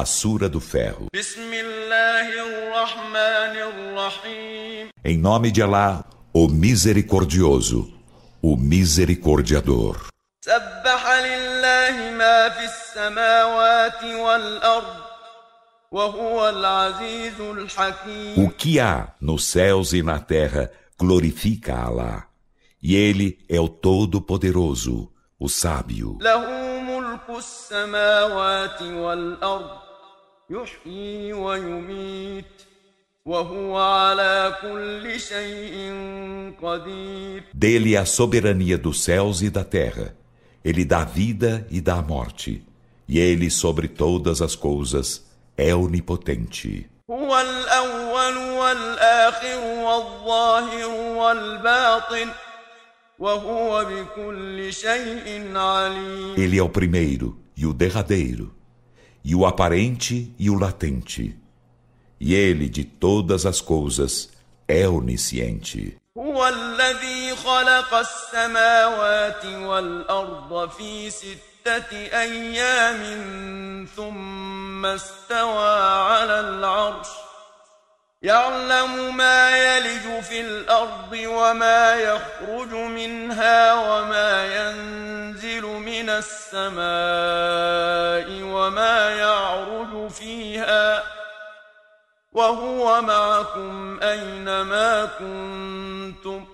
A Sura do Ferro. Em nome de Alá, o Misericordioso, o Misericordiador. O que há nos céus e na terra glorifica Alá. E Ele é o Todo-Poderoso, o Sábio. Dele é a soberania dos céus e da terra. Ele dá vida e dá morte. E ele sobre todas as coisas é onipotente. Ele é o primeiro e o derradeiro, e o aparente e o latente. E ele de todas as coisas é onisciente. هو الذي خلق السماوات والأرض في ستة أيام ثم استوى على العرش يعلم ما يلج في الأرض وما يخرج منها وما ينزل من السماء وما يعرج فيها وهو معكم أينما كنتم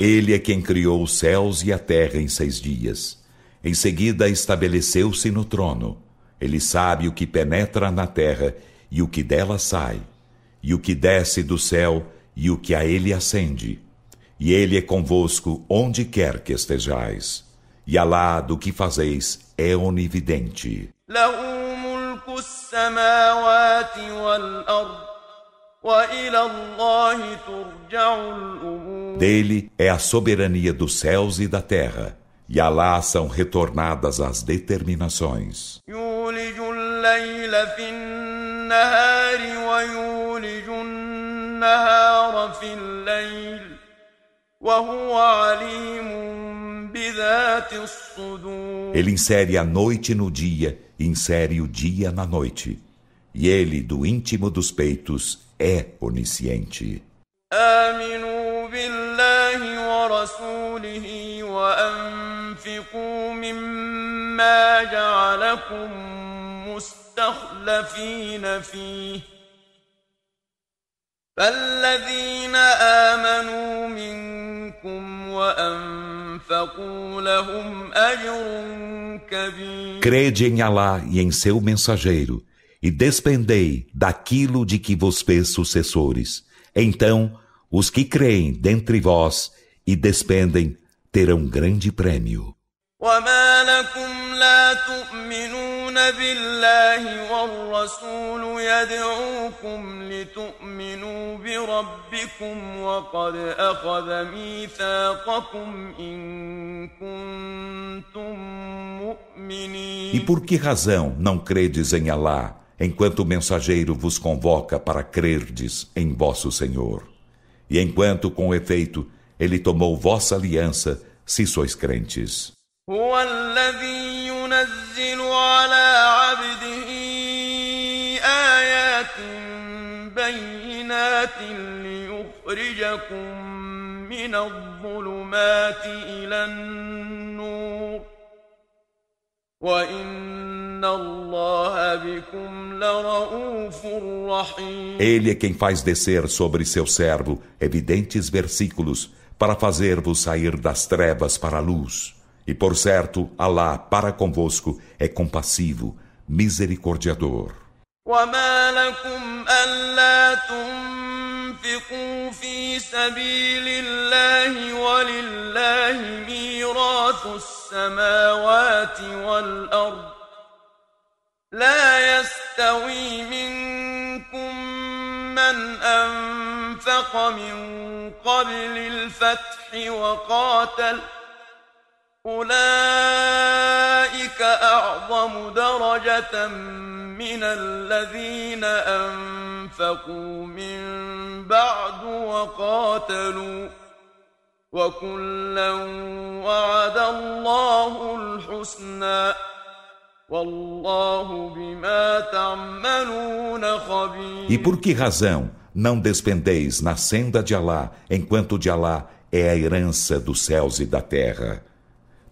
Ele é quem criou os céus e a terra em seis dias. Em seguida estabeleceu-se no trono. Ele sabe o que penetra na terra e o que dela sai, e o que desce do céu e o que a ele ascende. E ele é convosco onde quer que estejais. E Alá do que fazeis é onividente. Dele é a soberania dos céus e da terra, e Alá são retornadas as determinações. Ele insere a noite no dia e insere o dia na noite. E ele, do íntimo dos peitos, é onisciente. آمنوا بالله ورسوله وأنفقوا مما جعلكم مستخلفين فيه فالذين آمنوا منكم وأنفقوا لهم أجر كبير Crede em Allah e em seu mensageiro e despendei daquilo de que vos fez sucessores. Então, os que creem dentre vós e despendem terão grande prêmio. وما لكم لا تؤمنون بالله والرسول يدعوكم لتؤمنوا بربكم وقد أخذ ميثاقكم إن كنتم مؤمنين E por que razão não credes em Allah enquanto o mensageiro vos convoca para crerdes em vosso Senhor? E enquanto, com efeito, ele tomou vossa aliança, se sois crentes. هو الذي ينزل على عبده آيات بينات ليخرجكم من الظلمات إلى النور وإن الله بكم لرؤوف رحيم Ele é quem faz descer sobre seu servo evidentes versículos para fazer-vos sair das trevas para a luz. E por certo, Alá para convosco é compassivo, misericordiador. وما لكم ألا تنفقوا في سبيل الله ولله ميراث السماوات والأرض لا يستوي منكم من أنفق من قبل الفتح وقاتل ۖ أولئك أعظم درجة من الذين أنفقوا من بعد وقاتلوا وكلا وعد الله الحسنى الحسنى والله بما تعملون خبير E por que razão não despendeis na senda de Alá, enquanto de Alá é a herança dos céus e da terra?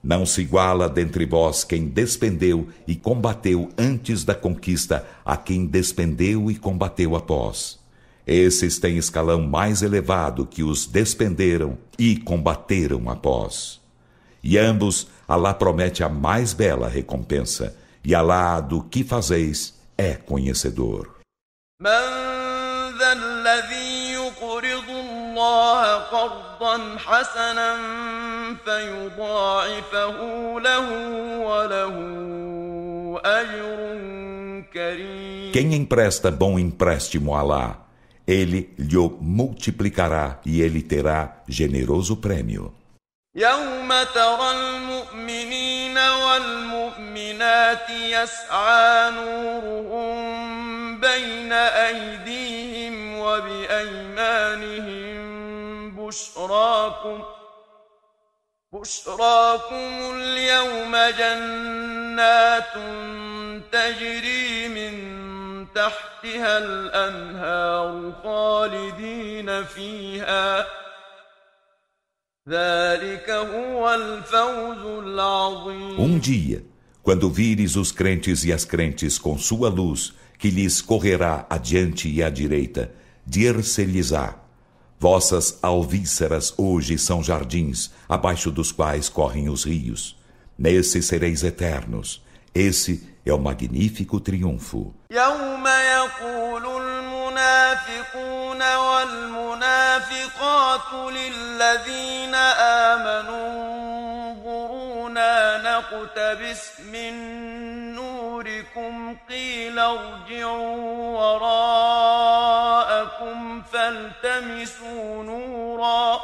Não se iguala dentre vós quem despendeu e combateu antes da conquista a quem despendeu e combateu após. Esses têm escalão mais elevado que os despenderam e combateram após. E ambos, Alá promete a mais bela recompensa, e Alá do que fazeis é conhecedor. من فيضاعفه له وله أجر كريم Quem empresta bom empréstimo a Alá, ele lhe multiplicará e ele terá generoso prêmio. يوم ترى المؤمنين والمؤمنات يسعى نورهم بين أيديهم وبأيمانهم بشراكم بشراكم اليوم جنات تجري من تحتها الأنهار خالدين فيها ذلك هو الفوز العظيم Um dia, quando vires os crentes e as crentes com sua luz, que lhes correrá adiante e à direita, dir-se-lhes-á Vossas alvíceras hoje são jardins, abaixo dos quais correm os rios. Nesse sereis eternos. Esse é o magnífico triunfo. المنافقون والمنافقات للذين آمنوا انظرونا نقتبس من نوركم قيل ارجعوا وراءكم فالتمسوا نورا.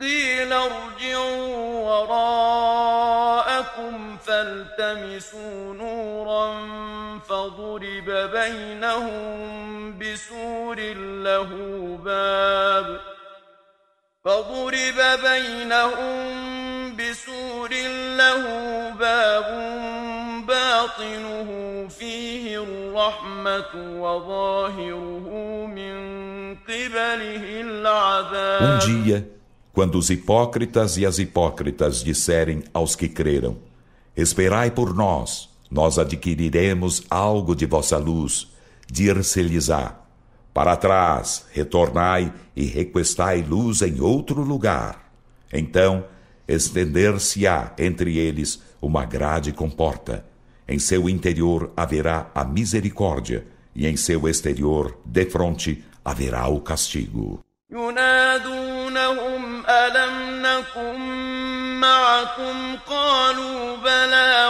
قيل ارجعوا وراءكم فالتمسوا نورا فضرب بينهم بسور له باب. فضرب بينهم بسور له باب باطنه فيه Um dia, quando os hipócritas e as hipócritas disserem aos que creram: Esperai por nós, nós adquiriremos algo de vossa luz, dir-se-lhes-á: Para trás, retornai e requestai luz em outro lugar. Então, estender-se-á entre eles uma grade com porta Em seu interior haverá a misericórdia, e em seu exterior, de fronte, haverá o castigo. ينادونهم ألم نكن معكم قالوا بلى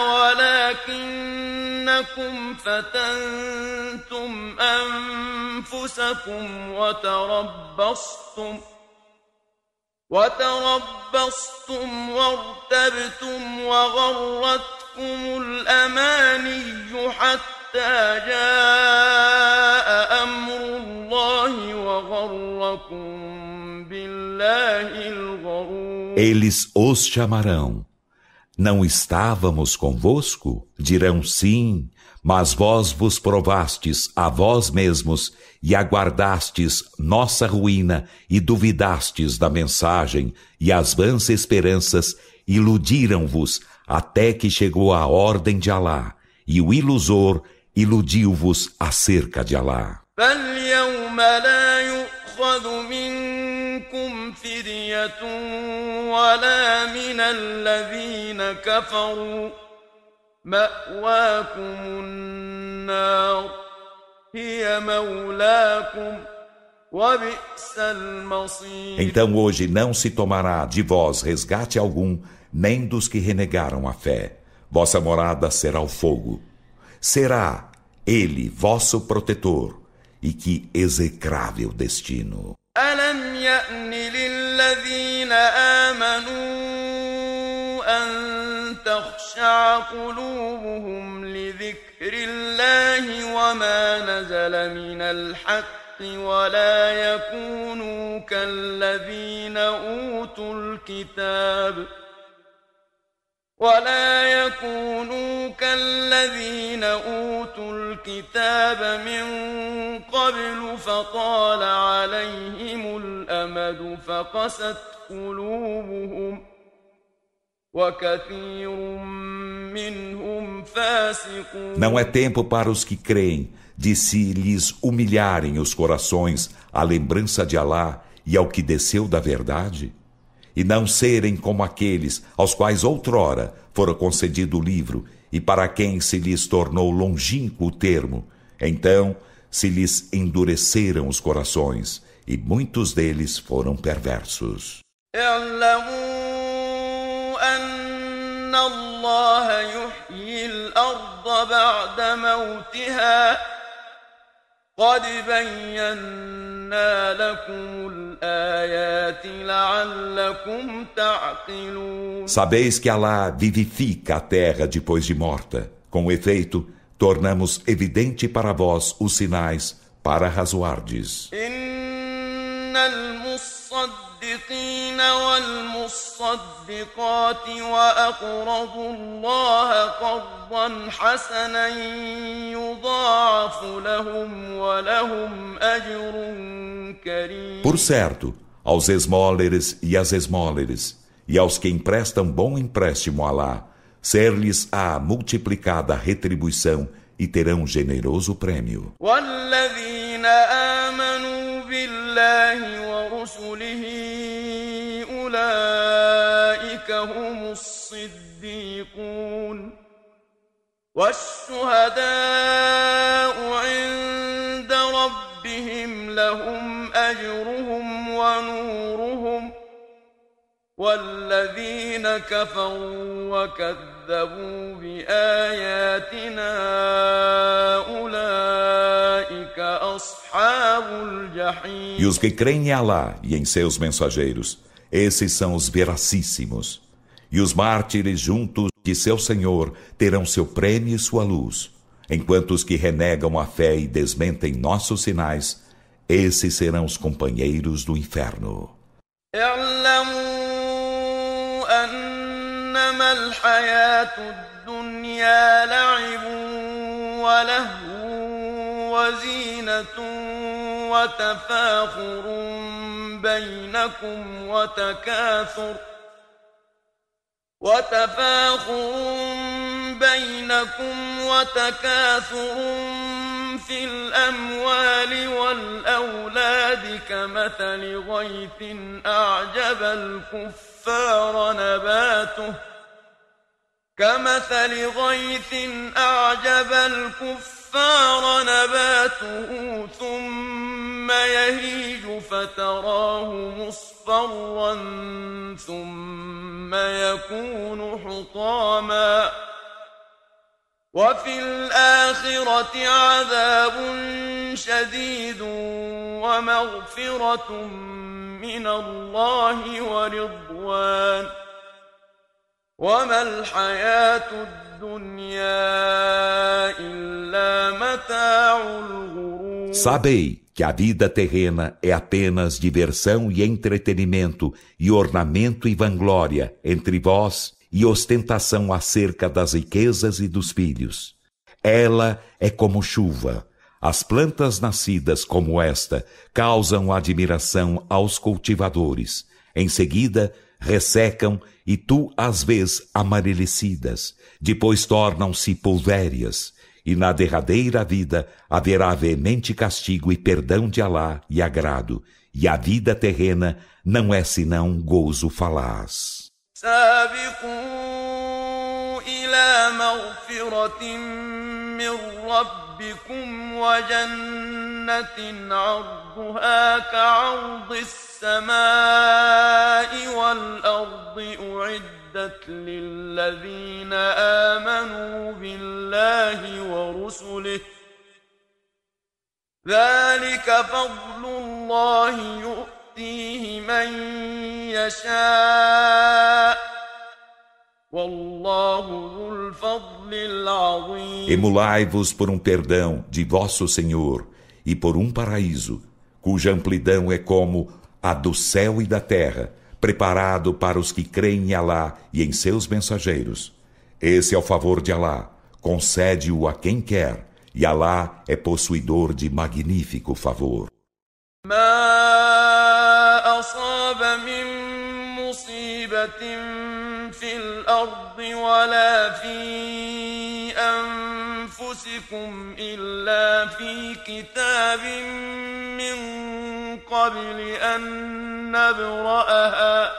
ولكنكم فتنتم أنفسكم وتربصتم وتربصتم وارتبتم وغرتكم الأماني حتى جاء أمر الله وغركم بالله الغرور Eles os chamarão. Não estávamos convosco? Dirão sim, mas vós vos provastes a vós mesmos e aguardastes nossa ruína e duvidastes da mensagem e as vãs esperanças iludiram-vos até que chegou a ordem de Alá e o ilusor iludiu-vos acerca de Alá. ولا من الذين كفروا مأواكم النار هي مولاكم Então hoje não se tomará de vós resgate algum, nem dos que renegaram a fé. Vossa morada será o fogo. Será ele vosso protetor, e que execrável destino. ألم يأن للذين آمنوا أن تخشع قلوبهم لذكر الله وما نزل من الحق ولا يكونوا كالذين أوتوا الكتاب ۖ ولا يكونوا كالذين أوتوا الكتاب من قبل فطال عليهم الأمد فقست قلوبهم وكثير منهم فاسقون. Não é tempo para os que creem. De se lhes humilharem os corações à lembrança de Alá e ao que desceu da verdade? e não serem como aqueles aos quais outrora fora concedido o livro e para quem se lhes tornou longínquo o termo. Então se lhes endureceram os corações e muitos deles foram perversos. قد بينا لكم الآيات لعلكم تعقلون Sabeis que Allah vivifica a terra depois de morta. Com efeito, tornamos evidente para vós os sinais para razoardes. إن المصدقين والمصدقات وأقرضوا الله قرضا حسنا يضاعف لهم ولهم أجر كريم Por certo, aos esmóleres e às esmóleres, e aos que emprestam bom empréstimo a Alá, ser-lhes a multiplicada retribuição e terão generoso prêmio. والذين آمنوا بالله ورسله هم الصديقون والشهداء عند ربهم لهم أجرهم ونورهم والذين كفروا وكذبوا بآياتنا أولئك أصحاب الجحيم E os que creem em Alá e em seus mensageiros, esses são os veracíssimos. E os mártires juntos de seu Senhor terão seu prêmio e sua luz. Enquanto os que renegam a fé e desmentem nossos sinais, esses serão os companheiros do inferno. اعلموا أنما الحياة الدنيا لعب ولهو وزينة وتفاخر بينكم وتكاثر وتفاخر بينكم وتكاثر في الأموال والأولاد كمثل غيث أعجب الكفار نباته كمثل غيث أعجب الكفار نباته ثم يهيج فتراه مصفرا ثم يكون حطاما وفي الآخرة عذاب شديد ومغفرة من الله ورضوان وما الحياة الدنيا إلا متاع الغرور Sabei que a vida terrena é apenas diversão e entretenimento e ornamento e vanglória entre vós e ostentação acerca das riquezas e dos filhos. Ela é como chuva. As plantas nascidas como esta causam admiração aos cultivadores. Em seguida, ressecam e tu as vês amarelecidas. Depois tornam-se pulvérias E na derradeira vida haverá veemente castigo e perdão de Alá e agrado. E a vida terrena não é senão gozo falaz. سابقوا إلى مغفرة من ربكم وجنة عرضها كعرض السماء والأرض أعدت للذين آمنوا بالله ورسله ذلك فضل الله يؤتيه من يشاء والله ذو الفضل العظيم Emulai-vos por um perdão de vosso Senhor e por um paraíso, cuja amplidão é como a do céu e da terra, preparado para os que creem em Alá e em seus mensageiros. Esse é o favor de Alá, concede-o a quem quer, e Alá é possuidor de magnífico favor. في الأرض ولا في أنفسكم إلا في كتاب من قبل أن نبرأها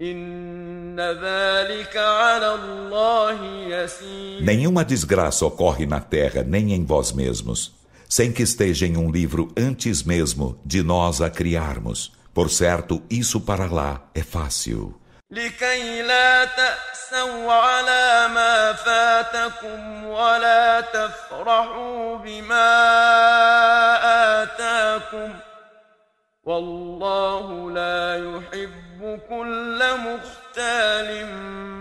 إن ذلك على الله يسير Nenhuma desgraça ocorre na terra nem em vós mesmos, sem que esteja em um livro antes mesmo de nós a criarmos. Por certo, isso para lá é fácil. لكي لا تأسوا على ما فاتكم ولا تفرحوا بما آتاكم والله لا يحب كل مختال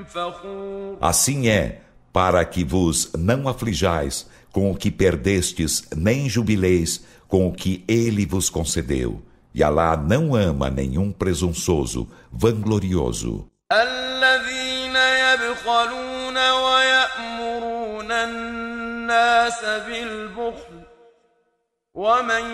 فخور Assim é, para que vos não aflijais com o que perdestes, nem jubileis com o que ele vos concedeu. E Alá não ama nenhum presunçoso, vanglorioso. الذين يبخلون ويأمرون الناس بالبخل ومن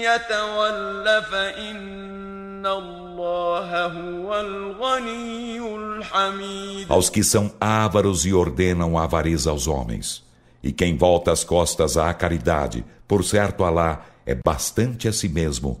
يتول فإن الله هو الغني الحميد Aos que são ávaros e ordenam a avareza aos homens. E quem volta as costas à caridade, por certo Alá é bastante a si mesmo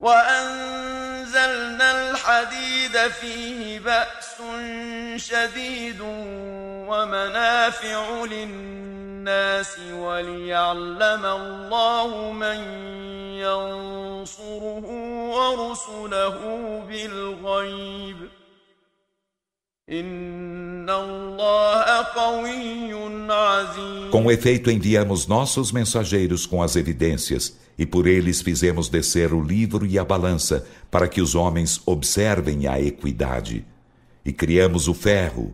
وأنزلنا الحديد فيه بأس شديد ومنافع للناس وليعلم الله من ينصره ورسله بالغيب. Com efeito, enviamos nossos mensageiros com as evidências e por eles fizemos descer o livro e a balança, para que os homens observem a equidade. E criamos o ferro,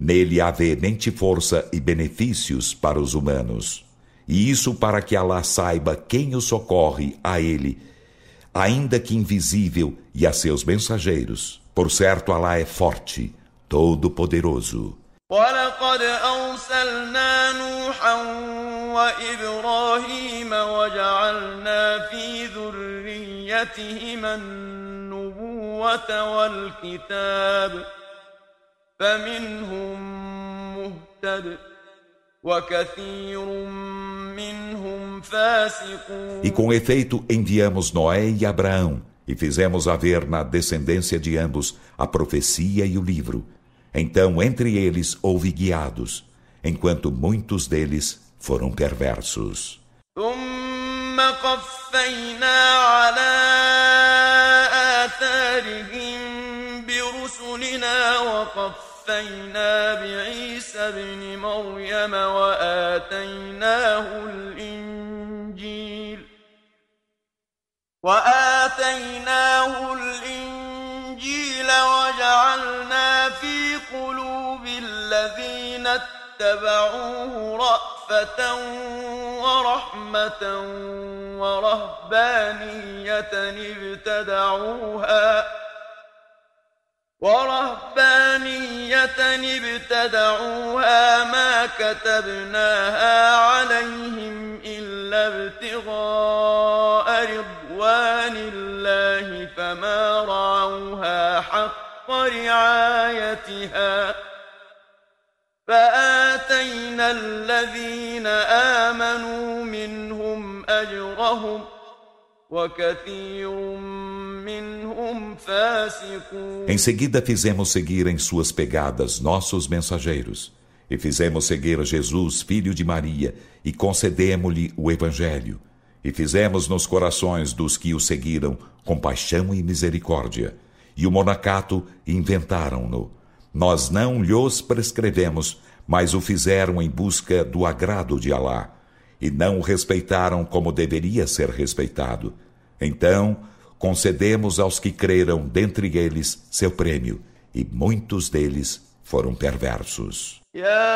nele há veemente força e benefícios para os humanos. E isso para que Allah saiba quem o socorre a ele, ainda que invisível, e a seus mensageiros. Por certo, Allah é forte, todo-poderoso. ولقد أرسلنا نوحا وإبراهيم وجعلنا في ذريتهما النبوة والكتاب فمنهم مهتد وكثير منهم فاسقون E com efeito enviamos Noé e Abraão, e fizemos haver na descendência de ambos a profecia e o livro. Então entre eles houve guiados, enquanto muitos deles foram perversos. ثم قفينا على آثارهم برسلنا وقفينا بعيسى ابن مريم وآتيناه الإنجيل وآتيناه الإنجيل قلوب الذين اتبعوه رأفة ورحمة ورهبانية ابتدعوها ورهبانية ابتدعوها ما كتبناها عليهم إلا ابتغاء رضوان الله فما رعوها حق رعايتها فآتينا الذين آمنوا منهم أجرهم وكثير منهم فاسقون Em seguida fizemos seguir em suas pegadas nossos mensageiros, e fizemos seguir Jesus, filho de Maria, e concedemos-lhe o Evangelho, e fizemos nos corações dos que o seguiram compaixão e misericórdia, e o monacato inventaram-no. Nós não lhos prescrevemos, mas o fizeram em busca do agrado de Alá, e não o respeitaram como deveria ser respeitado. Então, concedemos aos que creram dentre eles seu prêmio, e muitos deles foram perversos. يا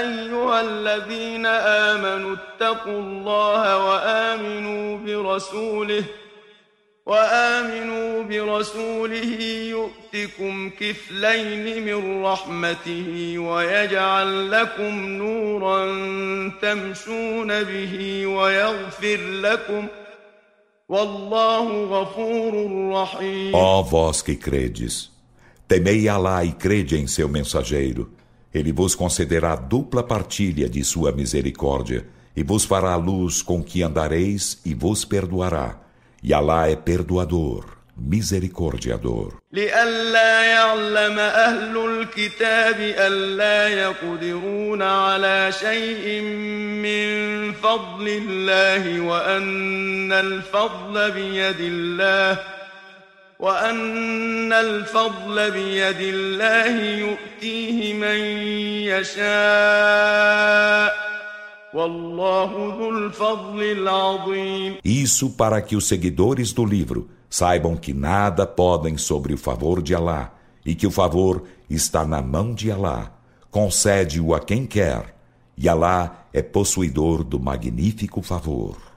أيها الذين آمنوا اتقوا الله وآمنوا برسوله وآمنوا برسوله يؤتكم كفلين من رحمته ويجعل لكم نورا تمشون به ويغفر لكم والله غفور رحيم Ó vós que credes, temei Alá e crede em seu mensageiro. Ele vos concederá dupla partilha de sua misericórdia e vos fará luz com que andareis e vos perdoará. E Alá é perdoador, misericordiador. لئلا يعلم أهل الكتاب ألا يقدرون على شيء من فضل الله وأن الفضل بيد الله وأن الفضل بيد الله يؤتيه من يشاء Isso para que os seguidores do livro saibam que nada podem sobre o favor de Alá e que o favor está na mão de Alá. Concede-o a quem quer, e Alá é possuidor do magnífico favor.